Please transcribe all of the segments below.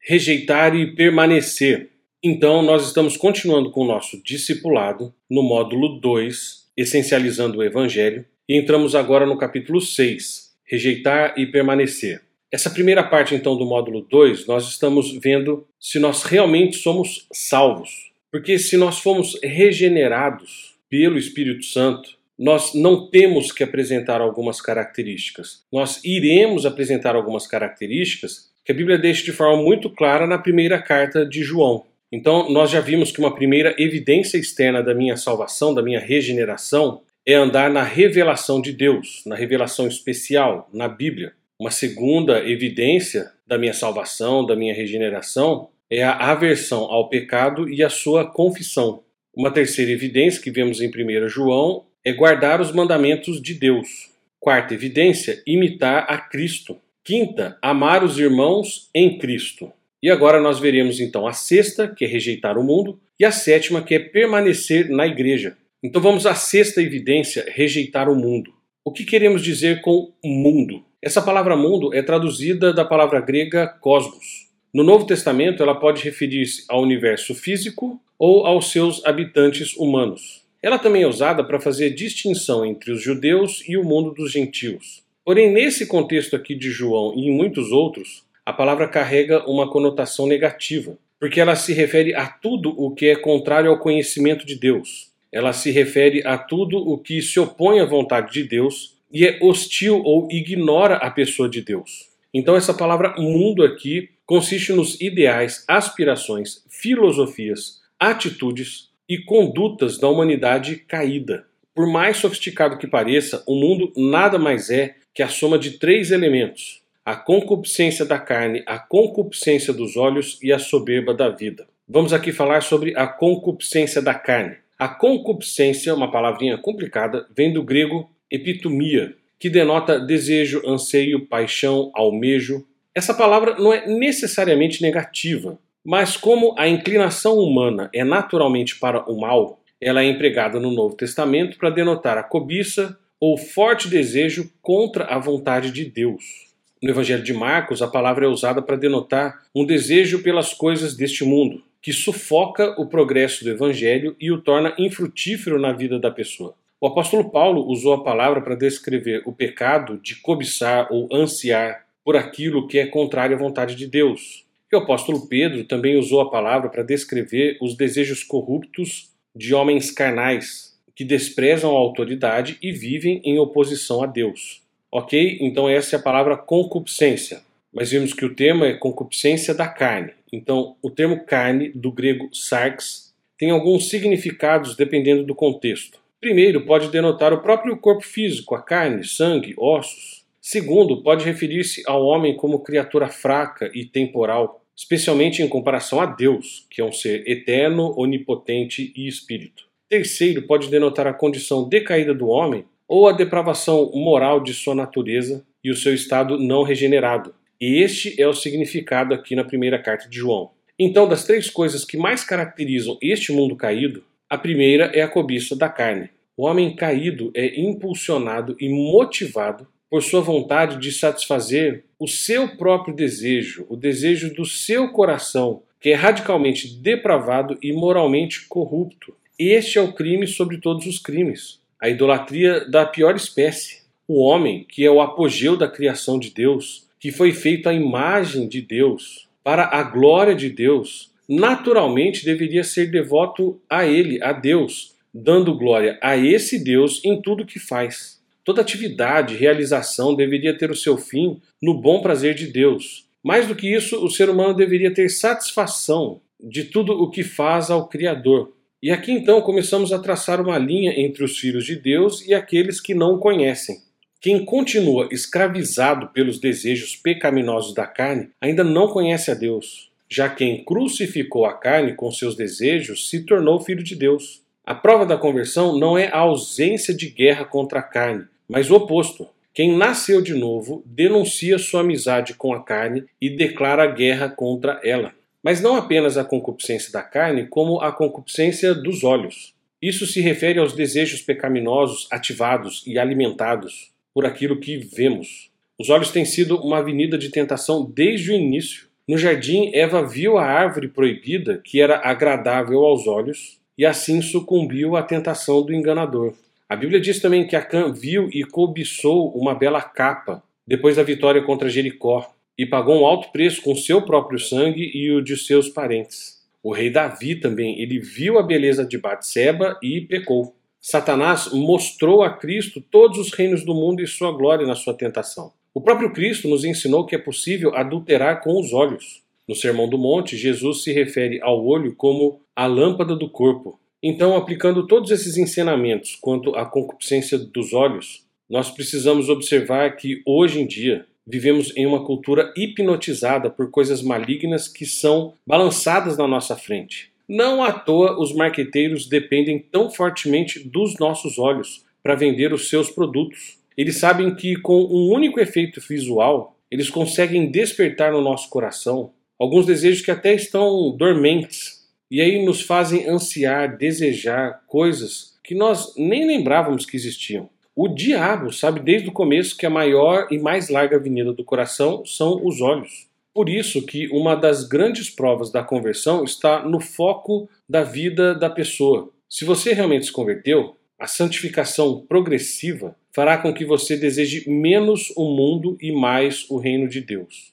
rejeitar e permanecer. Então, nós estamos continuando com o nosso discipulado no módulo 2, essencializando o Evangelho, e entramos agora no capítulo 6, rejeitar e permanecer. Essa primeira parte, então, do módulo 2, nós estamos vendo se nós realmente somos salvos. Porque se nós fomos regenerados pelo Espírito Santo, nós não temos que apresentar algumas características. Nós iremos apresentar algumas características que a Bíblia deixa de forma muito clara na primeira carta de João. Então, nós já vimos que uma primeira evidência externa da minha salvação, da minha regeneração, é andar na revelação de Deus, na revelação especial, na Bíblia. Uma segunda evidência da minha salvação, da minha regeneração, é a aversão ao pecado e a sua confissão. Uma terceira evidência que vemos em 1 João é guardar os mandamentos de Deus. Quarta evidência, imitar a Cristo. Quinta, amar os irmãos em Cristo. E agora nós veremos então a sexta, que é rejeitar o mundo, e a sétima, que é permanecer na igreja. Então vamos à sexta evidência, rejeitar o mundo. O que queremos dizer com mundo? Essa palavra mundo é traduzida da palavra grega cosmos. No Novo Testamento, ela pode referir-se ao universo físico ou aos seus habitantes humanos. Ela também é usada para fazer distinção entre os judeus e o mundo dos gentios. Porém, nesse contexto aqui de João e em muitos outros, a palavra carrega uma conotação negativa, porque ela se refere a tudo o que é contrário ao conhecimento de Deus. Ela se refere a tudo o que se opõe à vontade de Deus e é hostil ou ignora a pessoa de Deus. Então, essa palavra mundo aqui consiste nos ideais, aspirações, filosofias, atitudes, e condutas da humanidade caída. Por mais sofisticado que pareça, o mundo nada mais é que a soma de três elementos: a concupiscência da carne, a concupiscência dos olhos e a soberba da vida. Vamos aqui falar sobre a concupiscência da carne. A concupiscência, uma palavrinha complicada, vem do grego epitomia, que denota desejo, anseio, paixão, almejo. Essa palavra não é necessariamente negativa, mas como a inclinação humana é naturalmente para o mal, ela é empregada no Novo Testamento para denotar a cobiça ou forte desejo contra a vontade de Deus. No Evangelho de Marcos, a palavra é usada para denotar um desejo pelas coisas deste mundo, que sufoca o progresso do Evangelho e o torna infrutífero na vida da pessoa. O apóstolo Paulo usou a palavra para descrever o pecado de cobiçar ou ansiar por aquilo que é contrário à vontade de Deus. E o apóstolo Pedro também usou a palavra para descrever os desejos corruptos de homens carnais, que desprezam a autoridade e vivem em oposição a Deus. Ok? Então, essa é a palavra concupiscência. Mas vimos que o termo é concupiscência da carne. Então, o termo carne, do grego sarx, tem alguns significados dependendo do contexto. Primeiro, pode denotar o próprio corpo físico, a carne, sangue, ossos. Segundo, pode referir-se ao homem como criatura fraca e temporal especialmente em comparação a Deus, que é um ser eterno, onipotente e espírito. Terceiro, pode denotar a condição decaída do homem ou a depravação moral de sua natureza e o seu estado não regenerado. E este é o significado aqui na primeira carta de João. Então, das três coisas que mais caracterizam este mundo caído, a primeira é a cobiça da carne. O homem caído é impulsionado e motivado por sua vontade de satisfazer o seu próprio desejo, o desejo do seu coração, que é radicalmente depravado e moralmente corrupto. Este é o crime sobre todos os crimes, a idolatria da pior espécie. O homem, que é o apogeu da criação de Deus, que foi feito à imagem de Deus, para a glória de Deus, naturalmente deveria ser devoto a Ele, a Deus, dando glória a esse Deus em tudo que faz. Toda atividade, realização deveria ter o seu fim no bom prazer de Deus. Mais do que isso, o ser humano deveria ter satisfação de tudo o que faz ao Criador. E aqui então começamos a traçar uma linha entre os filhos de Deus e aqueles que não o conhecem. Quem continua escravizado pelos desejos pecaminosos da carne ainda não conhece a Deus. Já quem crucificou a carne com seus desejos se tornou filho de Deus. A prova da conversão não é a ausência de guerra contra a carne, mas o oposto. Quem nasceu de novo denuncia sua amizade com a carne e declara guerra contra ela. Mas não apenas a concupiscência da carne, como a concupiscência dos olhos. Isso se refere aos desejos pecaminosos ativados e alimentados por aquilo que vemos. Os olhos têm sido uma avenida de tentação desde o início. No jardim, Eva viu a árvore proibida, que era agradável aos olhos, e assim sucumbiu à tentação do enganador. A Bíblia diz também que Acã viu e cobiçou uma bela capa depois da vitória contra Jericó e pagou um alto preço com seu próprio sangue e o de seus parentes. O rei Davi também, ele viu a beleza de Batseba e pecou. Satanás mostrou a Cristo todos os reinos do mundo e sua glória na sua tentação. O próprio Cristo nos ensinou que é possível adulterar com os olhos. No Sermão do Monte, Jesus se refere ao olho como a lâmpada do corpo. Então, aplicando todos esses ensinamentos quanto à concupiscência dos olhos, nós precisamos observar que hoje em dia vivemos em uma cultura hipnotizada por coisas malignas que são balançadas na nossa frente. Não à toa os marqueteiros dependem tão fortemente dos nossos olhos para vender os seus produtos. Eles sabem que com um único efeito visual, eles conseguem despertar no nosso coração alguns desejos que até estão dormentes, e aí nos fazem ansiar, desejar coisas que nós nem lembrávamos que existiam. O diabo sabe desde o começo que a maior e mais larga avenida do coração são os olhos. Por isso que uma das grandes provas da conversão está no foco da vida da pessoa. Se você realmente se converteu, a santificação progressiva fará com que você deseje menos o mundo e mais o reino de Deus.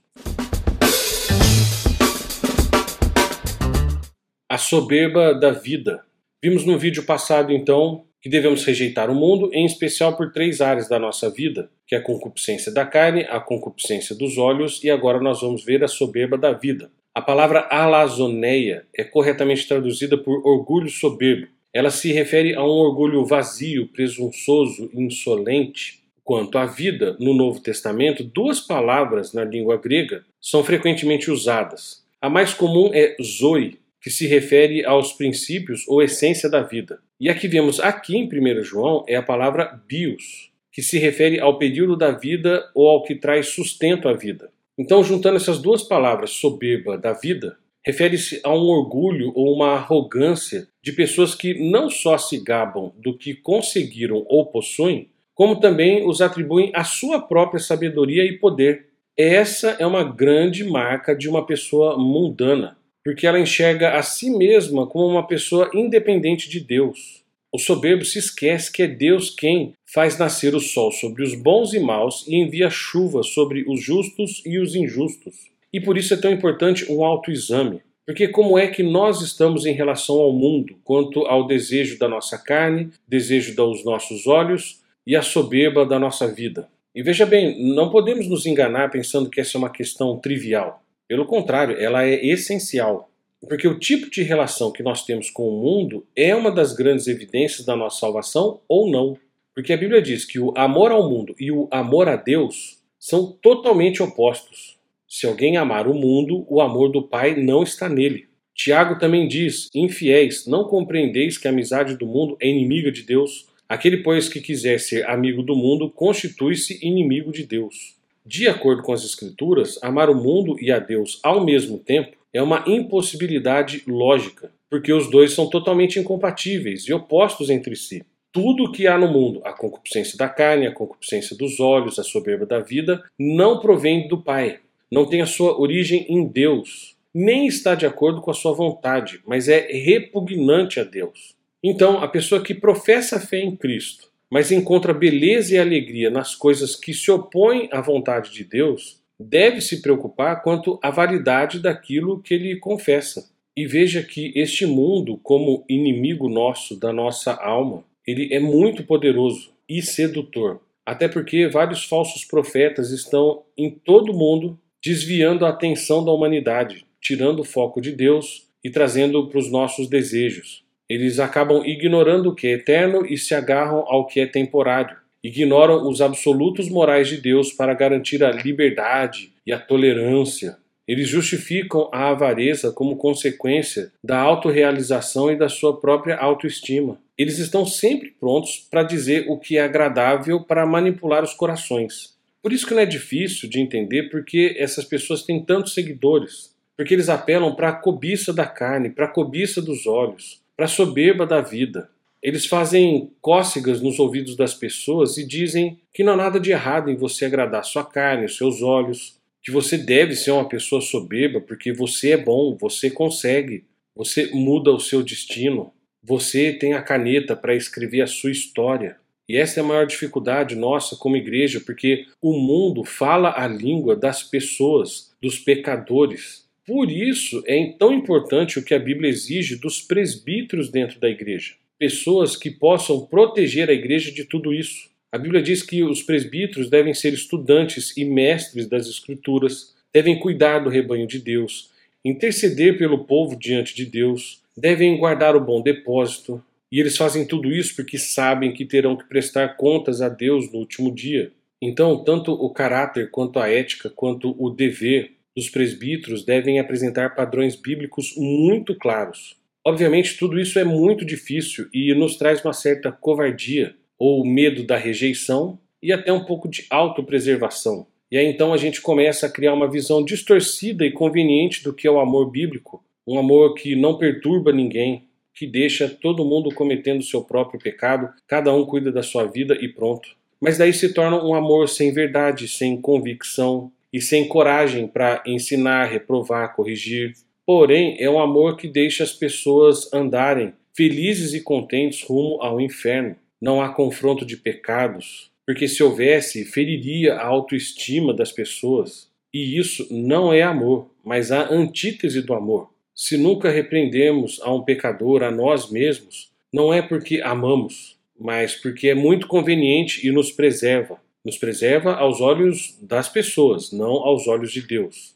a soberba da vida. Vimos no vídeo passado, então, que devemos rejeitar o mundo, em especial por três áreas da nossa vida, que é a concupiscência da carne, a concupiscência dos olhos e agora nós vamos ver a soberba da vida. A palavra alazoneia é corretamente traduzida por orgulho soberbo. Ela se refere a um orgulho vazio, presunçoso, insolente. Quanto à vida, no Novo Testamento, duas palavras na língua grega são frequentemente usadas. A mais comum é zoe, que se refere aos princípios ou essência da vida. E a que vemos aqui em 1 João é a palavra bios, que se refere ao período da vida ou ao que traz sustento à vida. Então, juntando essas duas palavras, soberba da vida, refere-se a um orgulho ou uma arrogância de pessoas que não só se gabam do que conseguiram ou possuem, como também os atribuem à sua própria sabedoria e poder. Essa é uma grande marca de uma pessoa mundana, porque ela enxerga a si mesma como uma pessoa independente de Deus. O soberbo se esquece que é Deus quem faz nascer o sol sobre os bons e maus e envia chuva sobre os justos e os injustos. E por isso é tão importante um autoexame. Porque como é que nós estamos em relação ao mundo, quanto ao desejo da nossa carne, desejo dos nossos olhos e a soberba da nossa vida? E veja bem, não podemos nos enganar pensando que essa é uma questão trivial. Pelo contrário, ela é essencial. Porque o tipo de relação que nós temos com o mundo é uma das grandes evidências da nossa salvação ou não. Porque a Bíblia diz que o amor ao mundo e o amor a Deus são totalmente opostos. Se alguém amar o mundo, o amor do Pai não está nele. Tiago também diz: Infiéis, não compreendeis que a amizade do mundo é inimiga de Deus? Aquele, pois, que quiser ser amigo do mundo, constitui-se inimigo de Deus. De acordo com as Escrituras, amar o mundo e a Deus ao mesmo tempo é uma impossibilidade lógica, porque os dois são totalmente incompatíveis e opostos entre si. Tudo o que há no mundo, a concupiscência da carne, a concupiscência dos olhos, a soberba da vida, não provém do Pai, não tem a sua origem em Deus, nem está de acordo com a sua vontade, mas é repugnante a Deus. Então, a pessoa que professa a fé em Cristo, mas encontra beleza e alegria nas coisas que se opõem à vontade de Deus, deve se preocupar quanto à validade daquilo que ele confessa. E veja que este mundo, como inimigo nosso da nossa alma, ele é muito poderoso e sedutor. Até porque vários falsos profetas estão em todo o mundo desviando a atenção da humanidade, tirando o foco de Deus e trazendo para os nossos desejos. Eles acabam ignorando o que é eterno e se agarram ao que é temporário. Ignoram os absolutos morais de Deus para garantir a liberdade e a tolerância. Eles justificam a avareza como consequência da autorrealização e da sua própria autoestima. Eles estão sempre prontos para dizer o que é agradável para manipular os corações. Por isso que não é difícil de entender porque essas pessoas têm tantos seguidores. Porque eles apelam para a cobiça da carne, para a cobiça dos olhos, para a soberba da vida. Eles fazem cócegas nos ouvidos das pessoas e dizem que não há nada de errado em você agradar sua carne, seus olhos, que você deve ser uma pessoa soberba porque você é bom, você consegue, você muda o seu destino, você tem a caneta para escrever a sua história. E essa é a maior dificuldade nossa como igreja, porque o mundo fala a língua das pessoas, dos pecadores. Por isso é tão importante o que a Bíblia exige dos presbíteros dentro da igreja. Pessoas que possam proteger a igreja de tudo isso. A Bíblia diz que os presbíteros devem ser estudantes e mestres das Escrituras, devem cuidar do rebanho de Deus, interceder pelo povo diante de Deus, devem guardar o bom depósito, e eles fazem tudo isso porque sabem que terão que prestar contas a Deus no último dia. Então, tanto o caráter quanto a ética, quanto o dever dos presbíteros devem apresentar padrões bíblicos muito claros. Obviamente, tudo isso é muito difícil e nos traz uma certa covardia, ou medo da rejeição e até um pouco de autopreservação. E aí então a gente começa a criar uma visão distorcida e conveniente do que é o amor bíblico, um amor que não perturba ninguém, que deixa todo mundo cometendo seu próprio pecado, cada um cuida da sua vida e pronto. Mas daí se torna um amor sem verdade, sem convicção e sem coragem para ensinar, reprovar, corrigir. Porém, é um amor que deixa as pessoas andarem felizes e contentes rumo ao inferno não há confronto de pecados, porque se houvesse, feriria a autoestima das pessoas. E isso não é amor, mas a antítese do amor. Se nunca repreendemos a um pecador, a nós mesmos, não é porque amamos, mas porque é muito conveniente e nos preserva. Nos preserva aos olhos das pessoas, não aos olhos de Deus.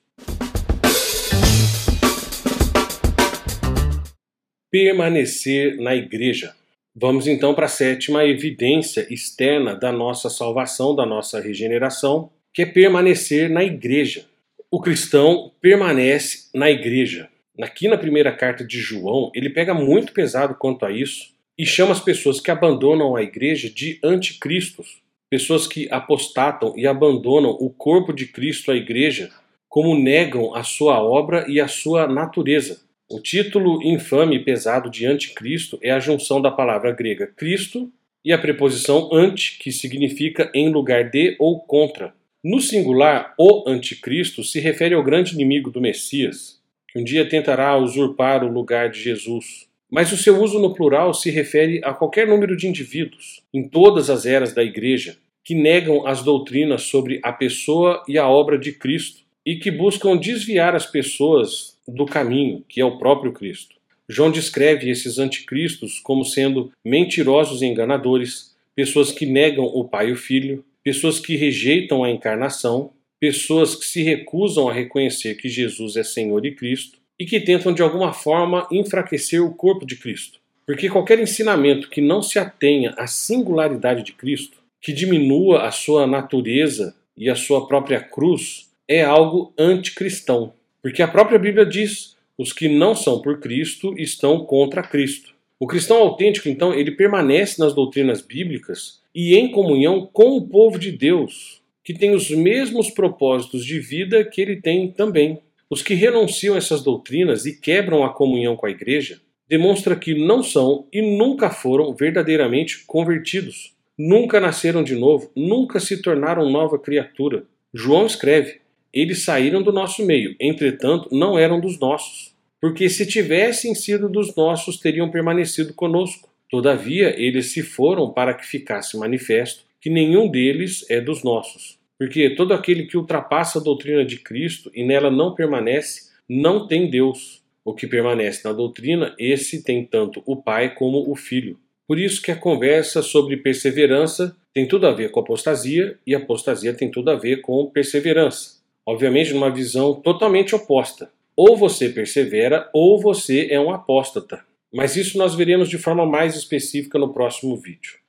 Permanecer na igreja. Vamos então para a sétima evidência externa da nossa salvação, da nossa regeneração, que é permanecer na igreja. O cristão permanece na igreja. Aqui na primeira carta de João, ele pega muito pesado quanto a isso e chama as pessoas que abandonam a igreja de anticristos, pessoas que apostatam e abandonam o corpo de Cristo, a igreja, como negam a sua obra e a sua natureza. O título infame e pesado de anticristo é a junção da palavra grega Cristo e a preposição ante, que significa em lugar de ou contra. No singular, o anticristo se refere ao grande inimigo do Messias, que um dia tentará usurpar o lugar de Jesus. Mas o seu uso no plural se refere a qualquer número de indivíduos, em todas as eras da Igreja, que negam as doutrinas sobre a pessoa e a obra de Cristo e que buscam desviar as pessoas do caminho, que é o próprio Cristo. João descreve esses anticristos como sendo mentirosos e enganadores, pessoas que negam o Pai e o Filho, pessoas que rejeitam a encarnação, pessoas que se recusam a reconhecer que Jesus é Senhor e Cristo e que tentam de alguma forma enfraquecer o corpo de Cristo. Porque qualquer ensinamento que não se atenha à singularidade de Cristo, que diminua a sua natureza e a sua própria cruz, é algo anticristão. Porque a própria Bíblia diz: os que não são por Cristo estão contra Cristo. O cristão autêntico, então, ele permanece nas doutrinas bíblicas e em comunhão com o povo de Deus, que tem os mesmos propósitos de vida que ele tem também. Os que renunciam a essas doutrinas e quebram a comunhão com a igreja demonstra que não são e nunca foram verdadeiramente convertidos. Nunca nasceram de novo, nunca se tornaram nova criatura. João escreve: eles saíram do nosso meio, entretanto, não eram dos nossos. Porque se tivessem sido dos nossos, teriam permanecido conosco. Todavia, eles se foram para que ficasse manifesto que nenhum deles é dos nossos. Porque todo aquele que ultrapassa a doutrina de Cristo e nela não permanece, não tem Deus. O que permanece na doutrina, esse tem tanto o Pai como o Filho. Por isso que a conversa sobre perseverança tem tudo a ver com apostasia e apostasia tem tudo a ver com perseverança obviamente numa visão totalmente oposta. Ou você persevera ou você é um apóstata. Mas isso nós veremos de forma mais específica no próximo vídeo.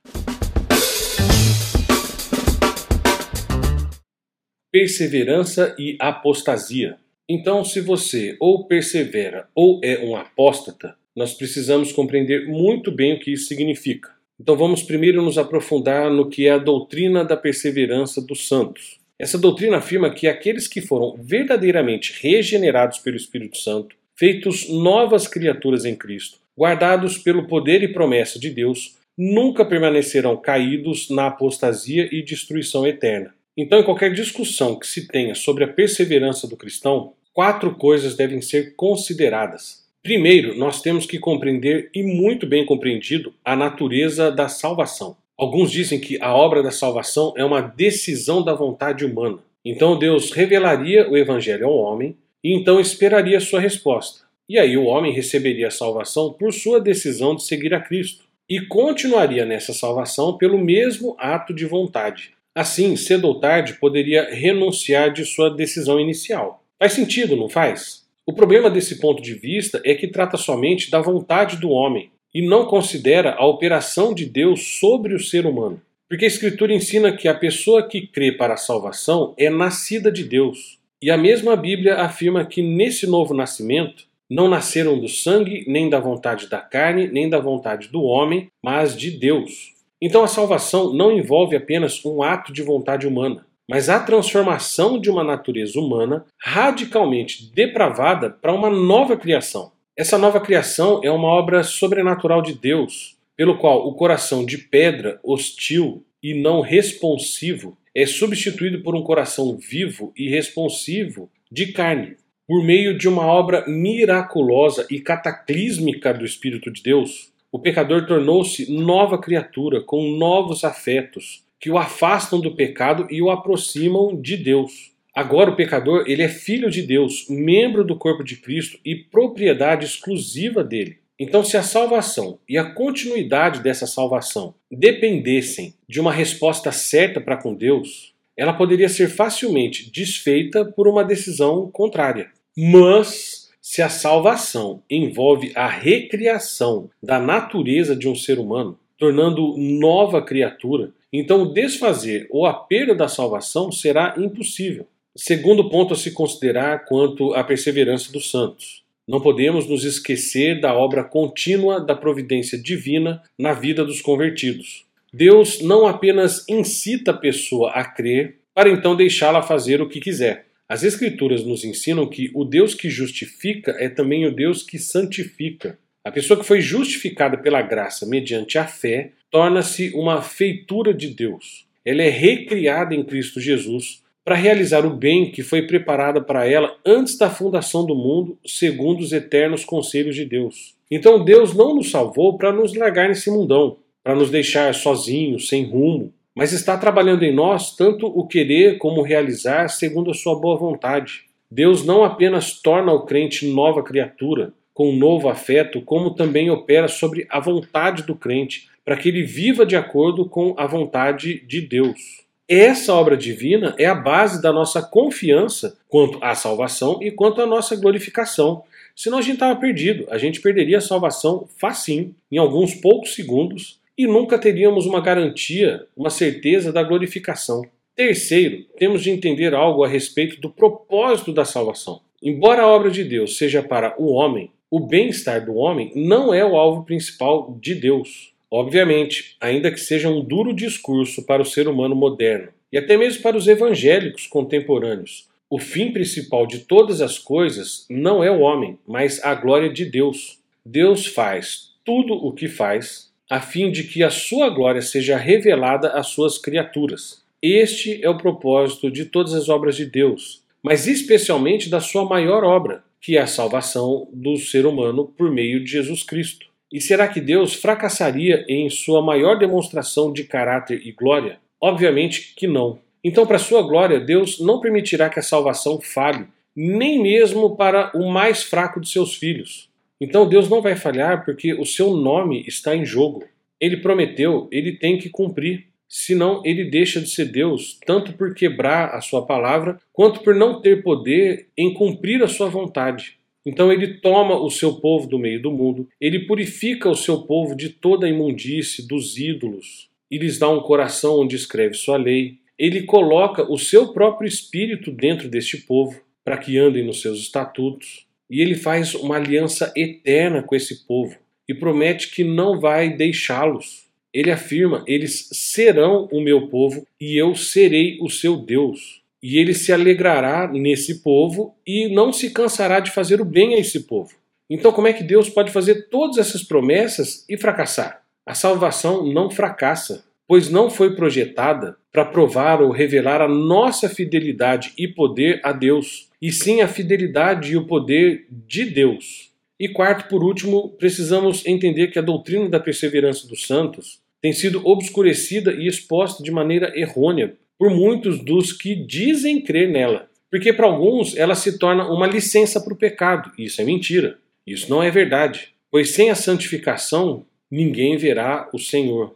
Perseverança e apostasia. Então, se você ou persevera ou é um apóstata, nós precisamos compreender muito bem o que isso significa. Então, vamos primeiro nos aprofundar no que é a doutrina da perseverança dos santos. Essa doutrina afirma que aqueles que foram verdadeiramente regenerados pelo Espírito Santo, feitos novas criaturas em Cristo, guardados pelo poder e promessa de Deus, nunca permanecerão caídos na apostasia e destruição eterna. Então, em qualquer discussão que se tenha sobre a perseverança do cristão, quatro coisas devem ser consideradas. Primeiro, nós temos que compreender e muito bem compreendido a natureza da salvação. Alguns dizem que a obra da salvação é uma decisão da vontade humana. Então Deus revelaria o evangelho ao homem e então esperaria sua resposta. E aí o homem receberia a salvação por sua decisão de seguir a Cristo e continuaria nessa salvação pelo mesmo ato de vontade. Assim, cedo ou tarde, poderia renunciar de sua decisão inicial. Faz sentido, não faz? O problema desse ponto de vista é que trata somente da vontade do homem e não considera a operação de Deus sobre o ser humano. Porque a Escritura ensina que a pessoa que crê para a salvação é nascida de Deus. E a mesma Bíblia afirma que nesse novo nascimento não nasceram do sangue, nem da vontade da carne, nem da vontade do homem, mas de Deus. Então a salvação não envolve apenas um ato de vontade humana, mas a transformação de uma natureza humana radicalmente depravada para uma nova criação. Essa nova criação é uma obra sobrenatural de Deus, pelo qual o coração de pedra, hostil e não responsivo, é substituído por um coração vivo e responsivo de carne. Por meio de uma obra miraculosa e cataclísmica do Espírito de Deus, o pecador tornou-se nova criatura, com novos afetos, que o afastam do pecado e o aproximam de Deus. Agora o pecador, ele é filho de Deus, membro do corpo de Cristo e propriedade exclusiva dele. Então, se a salvação e a continuidade dessa salvação dependessem de uma resposta certa para com Deus, ela poderia ser facilmente desfeita por uma decisão contrária. Mas se a salvação envolve a recriação da natureza de um ser humano, tornando nova criatura, então desfazer ou a perda da salvação será impossível. Segundo ponto a se considerar quanto à perseverança dos santos. Não podemos nos esquecer da obra contínua da providência divina na vida dos convertidos. Deus não apenas incita a pessoa a crer para então deixá-la fazer o que quiser, as Escrituras nos ensinam que o Deus que justifica é também o Deus que santifica. A pessoa que foi justificada pela graça mediante a fé torna-se uma feitura de Deus. Ela é recriada em Cristo Jesus para realizar o bem que foi preparado para ela antes da fundação do mundo, segundo os eternos conselhos de Deus. Então Deus não nos salvou para nos largar nesse mundão, para nos deixar sozinhos, sem rumo, mas está trabalhando em nós tanto o querer como o realizar segundo a sua boa vontade. Deus não apenas torna o crente nova criatura, com um novo afeto, como também opera sobre a vontade do crente, para que ele viva de acordo com a vontade de Deus. Essa obra divina é a base da nossa confiança quanto à salvação e quanto à nossa glorificação. Senão a gente estava perdido, a gente perderia a salvação facinho, em alguns poucos segundos, e nunca teríamos uma garantia, uma certeza da glorificação. Terceiro, temos de entender algo a respeito do propósito da salvação. Embora a obra de Deus seja para o homem, o bem-estar do homem não é o alvo principal de Deus. Obviamente, ainda que seja um duro discurso para o ser humano moderno e até mesmo para os evangélicos contemporâneos, o fim principal de todas as coisas não é o homem, mas a glória de Deus. Deus faz tudo o que faz a fim de que a sua glória seja revelada às suas criaturas. Este é o propósito de todas as obras de Deus, mas especialmente da sua maior obra, que é a salvação do ser humano por meio de Jesus Cristo. E será que Deus fracassaria em sua maior demonstração de caráter e glória? Obviamente que não. Então, para sua glória, Deus não permitirá que a salvação falhe, nem mesmo para o mais fraco de seus filhos. Então Deus não vai falhar porque o seu nome está em jogo. Ele prometeu, ele tem que cumprir. Senão ele deixa de ser Deus, tanto por quebrar a sua palavra, quanto por não ter poder em cumprir a sua vontade. Então ele toma o seu povo do meio do mundo, ele purifica o seu povo de toda a imundície dos ídolos e lhes dá um coração onde escreve sua lei. Ele coloca o seu próprio espírito dentro deste povo para que andem nos seus estatutos e ele faz uma aliança eterna com esse povo e promete que não vai deixá-los. Ele afirma: eles serão o meu povo e eu serei o seu Deus. E ele se alegrará nesse povo e não se cansará de fazer o bem a esse povo. Então, como é que Deus pode fazer todas essas promessas e fracassar? A salvação não fracassa. pois não foi projetada para provar ou revelar a nossa fidelidade e poder a Deus, e sim a fidelidade e o poder de Deus. E quarto, por último, precisamos entender que a doutrina da perseverança dos santos tem sido obscurecida e exposta de maneira errônea por muitos dos que dizem crer nela. Porque para alguns ela se torna uma licença para o pecado. Isso é mentira. Isso não é verdade. Pois sem a santificação, ninguém verá o Senhor.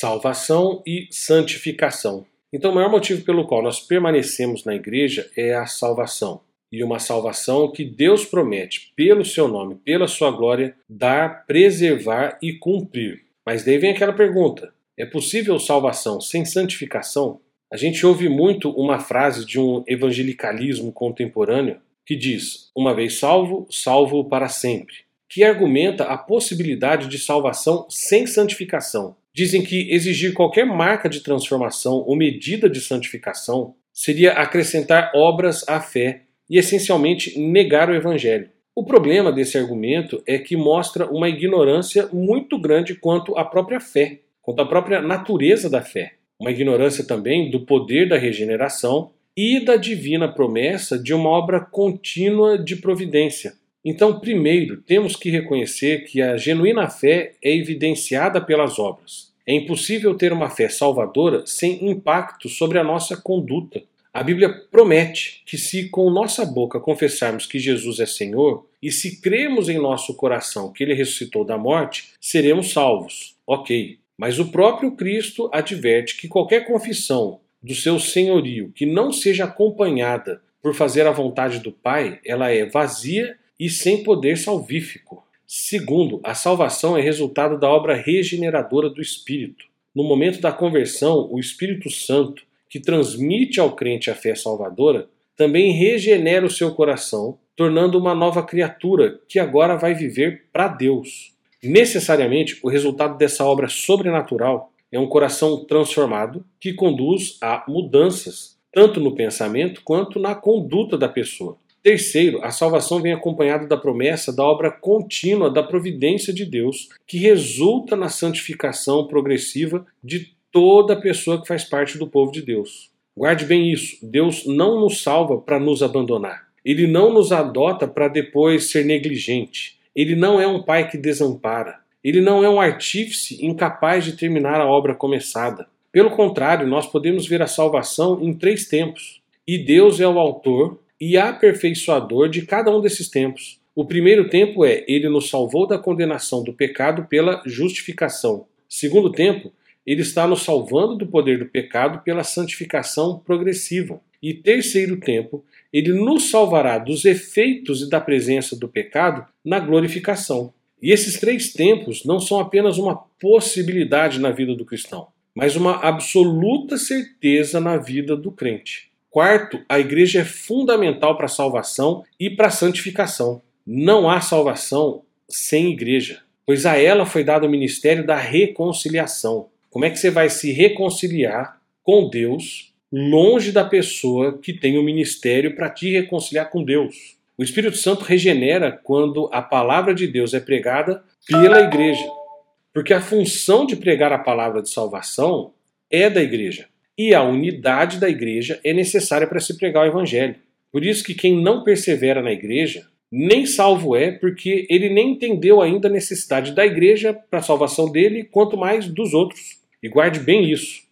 Salvação e santificação. Então, o maior motivo pelo qual nós permanecemos na igreja é a salvação. E uma salvação que Deus promete, pelo seu nome, pela sua glória, dar, preservar e cumprir. Mas daí vem aquela pergunta: é possível salvação sem santificação? A gente ouve muito uma frase de um evangelicalismo contemporâneo que diz: uma vez salvo, salvo para sempre, que argumenta a possibilidade de salvação sem santificação. Dizem que exigir qualquer marca de transformação ou medida de santificação seria acrescentar obras à fé e essencialmente negar o evangelho. O problema desse argumento é que mostra uma ignorância muito grande quanto à própria fé, quanto à própria natureza da fé. Uma ignorância também do poder da regeneração e da divina promessa de uma obra contínua de providência. Então, primeiro, temos que reconhecer que a genuína fé é evidenciada pelas obras. É impossível ter uma fé salvadora sem impacto sobre a nossa conduta. A Bíblia promete que, se com nossa boca confessarmos que Jesus é Senhor e se cremos em nosso coração que ele ressuscitou da morte, seremos salvos. Ok. Mas o próprio Cristo adverte que qualquer confissão do seu senhorio que não seja acompanhada por fazer a vontade do Pai, ela é vazia e sem poder salvífico. Segundo, a salvação é resultado da obra regeneradora do Espírito. No momento da conversão, o Espírito Santo, que transmite ao crente a fé salvadora, também regenera o seu coração, tornando uma nova criatura que agora vai viver para Deus. Necessariamente, o resultado dessa obra sobrenatural é um coração transformado que conduz a mudanças, tanto no pensamento quanto na conduta da pessoa. Terceiro, a salvação vem acompanhada da promessa da obra contínua da providência de Deus, que resulta na santificação progressiva de toda pessoa que faz parte do povo de Deus. Guarde bem isso: Deus não nos salva para nos abandonar. Ele não nos adota para depois ser negligente. Ele não é um pai que desampara. Ele não é um artífice incapaz de terminar a obra começada. Pelo contrário, nós podemos ver a salvação em três tempos. E Deus é o autor, e aperfeiçoador de cada um desses tempos. O primeiro tempo é ele nos salvou da condenação do pecado pela justificação. Segundo tempo, ele está nos salvando do poder do pecado pela santificação progressiva. E terceiro tempo, ele nos salvará dos efeitos e da presença do pecado na glorificação. E esses três tempos não são apenas uma possibilidade na vida do cristão, mas uma absoluta certeza na vida do crente. Quarto, a igreja é fundamental para a salvação e para a santificação. Não há salvação sem igreja, pois a ela foi dado o ministério da reconciliação. Como é que você vai se reconciliar com Deus longe da pessoa que tem o ministério para te reconciliar com Deus? O Espírito Santo regenera quando a palavra de Deus é pregada pela igreja. Porque a função de pregar a palavra de salvação é da igreja e a unidade da igreja é necessária para se pregar o evangelho. Por isso que quem não persevera na igreja nem salvo é, porque ele nem entendeu ainda a necessidade da igreja para a salvação dele, quanto mais dos outros. E guarde bem isso: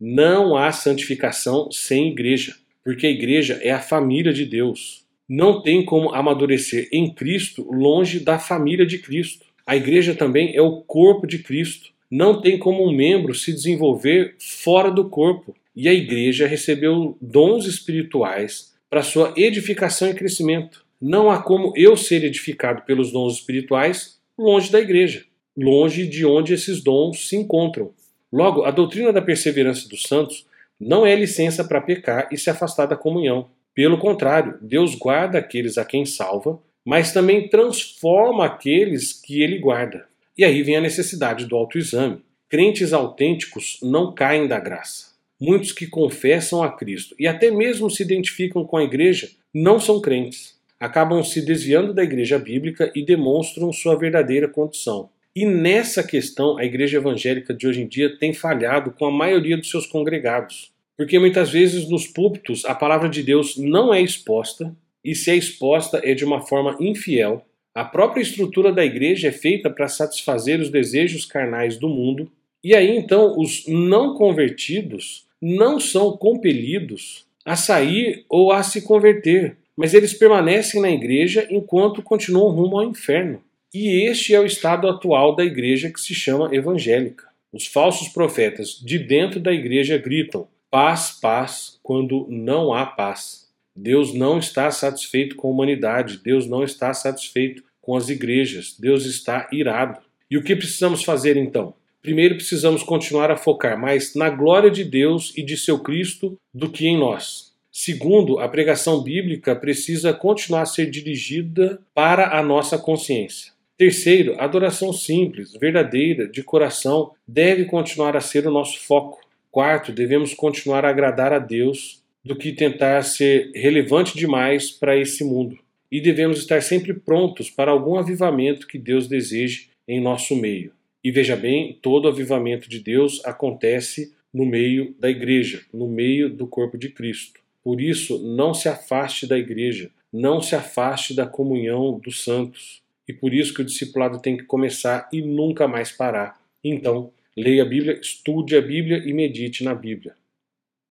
não há santificação sem igreja, porque a igreja é a família de Deus. Não tem como amadurecer em Cristo longe da família de Cristo. A igreja também é o corpo de Cristo não tem como um membro se desenvolver fora do corpo. E a igreja recebeu dons espirituais para sua edificação e crescimento. Não há como eu ser edificado pelos dons espirituais longe da igreja, longe de onde esses dons se encontram. Logo, a doutrina da perseverança dos santos não é licença para pecar e se afastar da comunhão. Pelo contrário, Deus guarda aqueles a quem salva, mas também transforma aqueles que ele guarda. E aí vem a necessidade do autoexame. Crentes autênticos não caem da graça. Muitos que confessam a Cristo e até mesmo se identificam com a igreja não são crentes. acabam se desviando da igreja bíblica e demonstram sua verdadeira condição. E nessa questão, a igreja evangélica de hoje em dia tem falhado com a maioria dos seus congregados. Porque muitas vezes nos púlpitos a palavra de Deus não é exposta, e se é exposta é de uma forma infiel. A própria estrutura da igreja é feita para satisfazer os desejos carnais do mundo, e aí então os não convertidos não são compelidos a sair ou a se converter, mas eles permanecem na igreja enquanto continuam rumo ao inferno. E este é o estado atual da igreja que se chama evangélica. Os falsos profetas de dentro da igreja gritam: paz, paz, quando não há paz. Deus não está satisfeito com a humanidade, Deus não está satisfeito com as igrejas, Deus está irado. E o que precisamos fazer então? Primeiro, precisamos continuar a focar mais na glória de Deus e de seu Cristo do que em nós. Segundo, a pregação bíblica precisa continuar a ser dirigida para a nossa consciência. Terceiro, a adoração simples, verdadeira, de coração, deve continuar a ser o nosso foco. Quarto, devemos continuar a agradar a Deus do que tentar ser relevante demais para esse mundo. E devemos estar sempre prontos para algum avivamento que Deus deseje em nosso meio. E veja bem, todo avivamento de Deus acontece no meio da igreja, no meio do corpo de Cristo. Por isso, não se afaste da igreja, não se afaste da comunhão dos santos. E por isso que o discipulado tem que começar e nunca mais parar. Então, leia a Bíblia, estude a Bíblia e medite na Bíblia.